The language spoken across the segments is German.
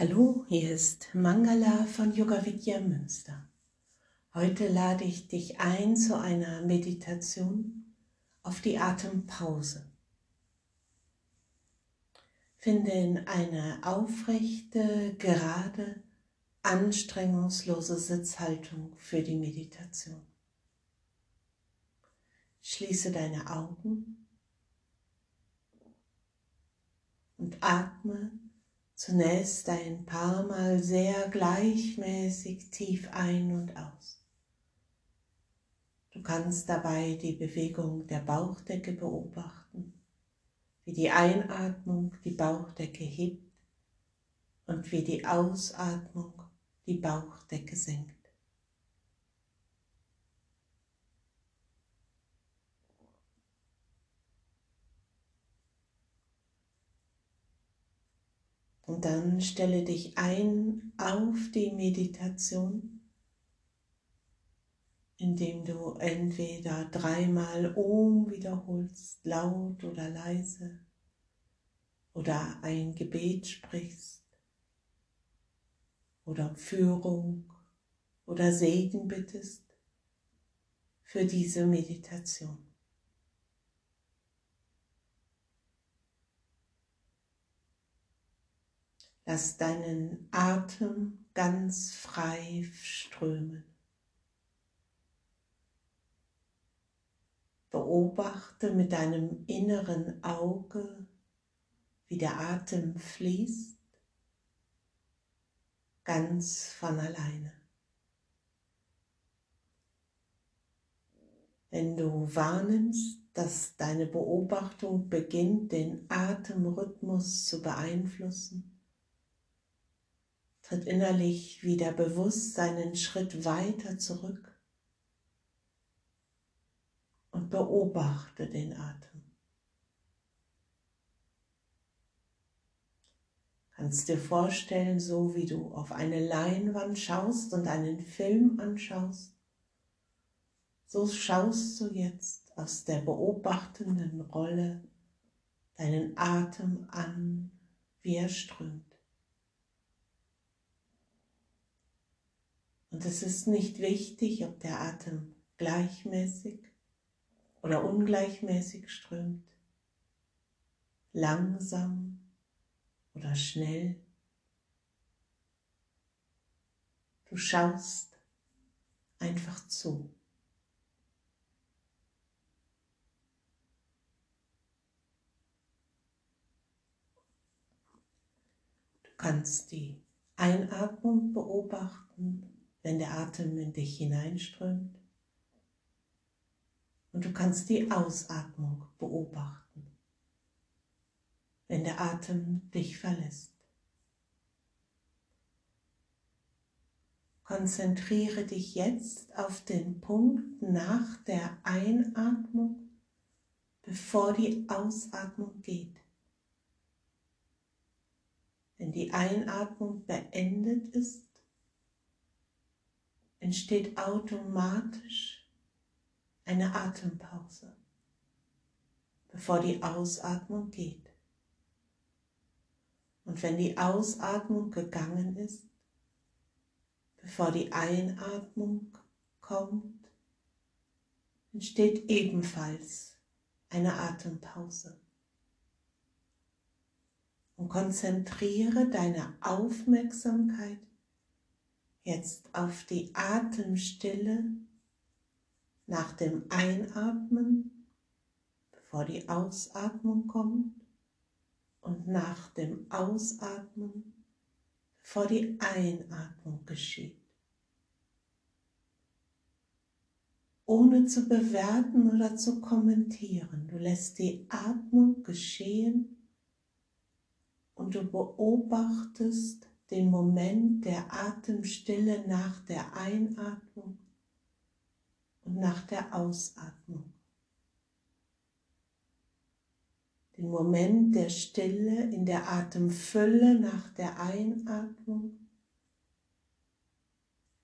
Hallo, hier ist Mangala von Yoga Vidya Münster. Heute lade ich dich ein zu einer Meditation auf die Atempause. Finde in eine aufrechte, gerade, anstrengungslose Sitzhaltung für die Meditation. Schließe deine Augen und atme Zunächst ein paar Mal sehr gleichmäßig tief ein und aus. Du kannst dabei die Bewegung der Bauchdecke beobachten, wie die Einatmung die Bauchdecke hebt und wie die Ausatmung die Bauchdecke senkt. Und dann stelle dich ein auf die Meditation, indem du entweder dreimal Om wiederholst, laut oder leise, oder ein Gebet sprichst, oder Führung oder Segen bittest für diese Meditation. Lass deinen Atem ganz frei strömen. Beobachte mit deinem inneren Auge, wie der Atem fließt, ganz von alleine. Wenn du wahrnimmst, dass deine Beobachtung beginnt, den Atemrhythmus zu beeinflussen, tritt innerlich wieder bewusst einen Schritt weiter zurück und beobachte den Atem. Kannst dir vorstellen, so wie du auf eine Leinwand schaust und einen Film anschaust, so schaust du jetzt aus der beobachtenden Rolle deinen Atem an, wie er strömt. Und es ist nicht wichtig, ob der Atem gleichmäßig oder ungleichmäßig strömt, langsam oder schnell. Du schaust einfach zu. Du kannst die Einatmung beobachten wenn der Atem in dich hineinströmt. Und du kannst die Ausatmung beobachten, wenn der Atem dich verlässt. Konzentriere dich jetzt auf den Punkt nach der Einatmung, bevor die Ausatmung geht. Wenn die Einatmung beendet ist, entsteht automatisch eine Atempause, bevor die Ausatmung geht. Und wenn die Ausatmung gegangen ist, bevor die Einatmung kommt, entsteht ebenfalls eine Atempause. Und konzentriere deine Aufmerksamkeit jetzt auf die Atemstille nach dem Einatmen, bevor die Ausatmung kommt und nach dem Ausatmen, bevor die Einatmung geschieht. Ohne zu bewerten oder zu kommentieren. Du lässt die Atmung geschehen und du beobachtest, den Moment der Atemstille nach der Einatmung und nach der Ausatmung. Den Moment der Stille in der Atemfülle nach der Einatmung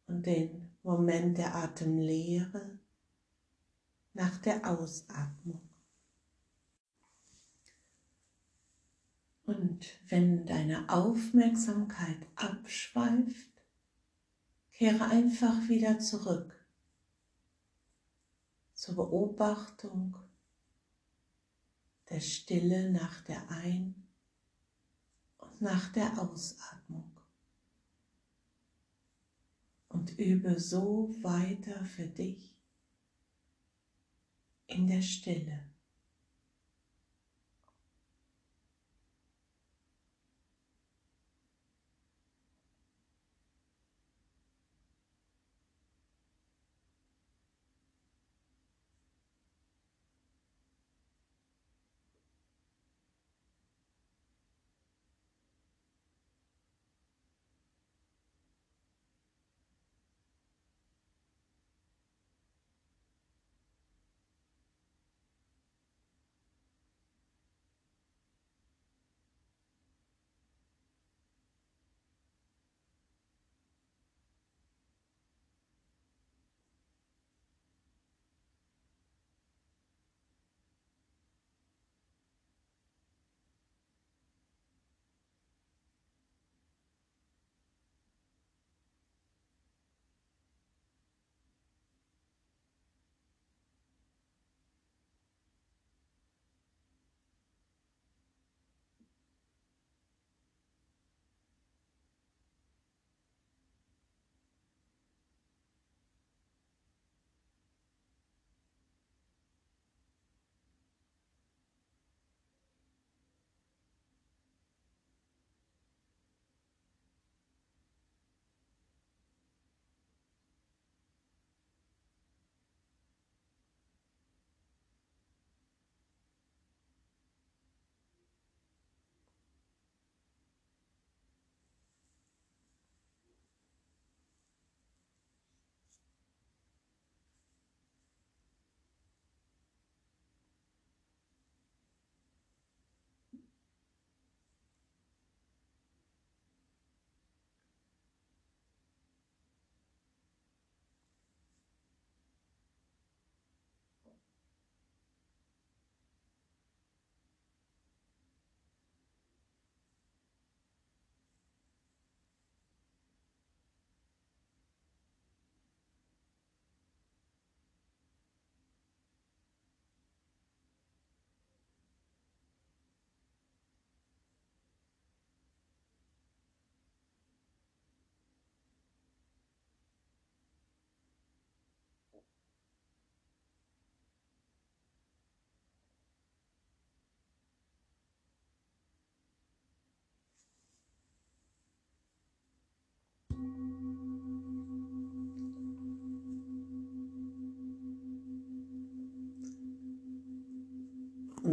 und den Moment der Atemlehre nach der Ausatmung. Und wenn deine Aufmerksamkeit abschweift, kehre einfach wieder zurück zur Beobachtung der Stille nach der Ein- und nach der Ausatmung. Und übe so weiter für dich in der Stille.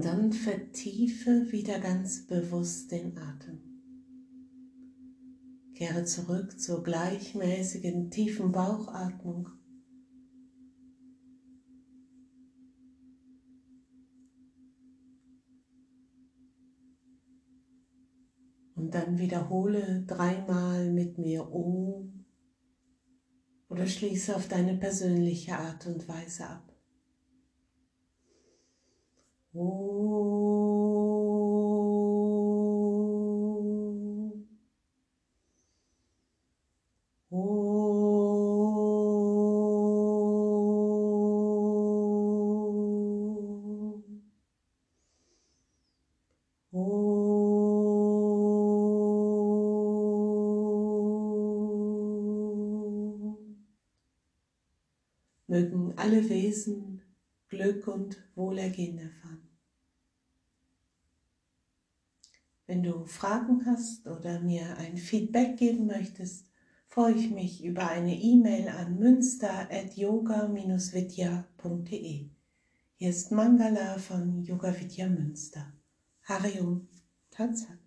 Und dann vertiefe wieder ganz bewusst den Atem. Kehre zurück zur gleichmäßigen tiefen Bauchatmung. Und dann wiederhole dreimal mit mir Om oder schließe auf deine persönliche Art und Weise ab. Mögen alle Wesen Glück und Wohlergehen erfahren. Wenn du Fragen hast oder mir ein Feedback geben möchtest, freue ich mich über eine E-Mail an münster.yoga-vidya.de. Hier ist Mangala von Yoga Vidya Münster. Harium Tatsat.